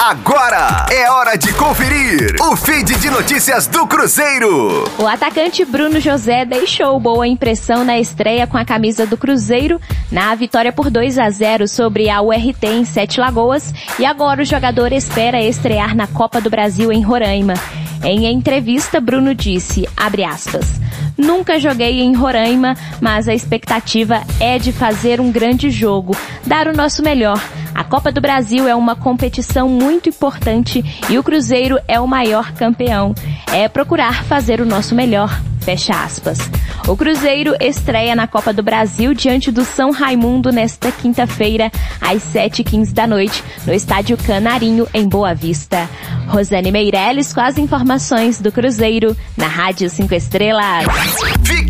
Agora é hora de conferir o feed de notícias do Cruzeiro. O atacante Bruno José deixou boa impressão na estreia com a camisa do Cruzeiro na vitória por 2 a 0 sobre a URT em Sete Lagoas e agora o jogador espera estrear na Copa do Brasil em Roraima. Em entrevista, Bruno disse, aspas, Nunca joguei em Roraima, mas a expectativa é de fazer um grande jogo, dar o nosso melhor. A Copa do Brasil é uma competição muito importante e o Cruzeiro é o maior campeão. É procurar fazer o nosso melhor. Fecha aspas. O Cruzeiro estreia na Copa do Brasil diante do São Raimundo nesta quinta-feira, às 7h15 da noite, no estádio Canarinho, em Boa Vista. Rosane Meirelles com as informações do Cruzeiro na Rádio 5 Estrelas.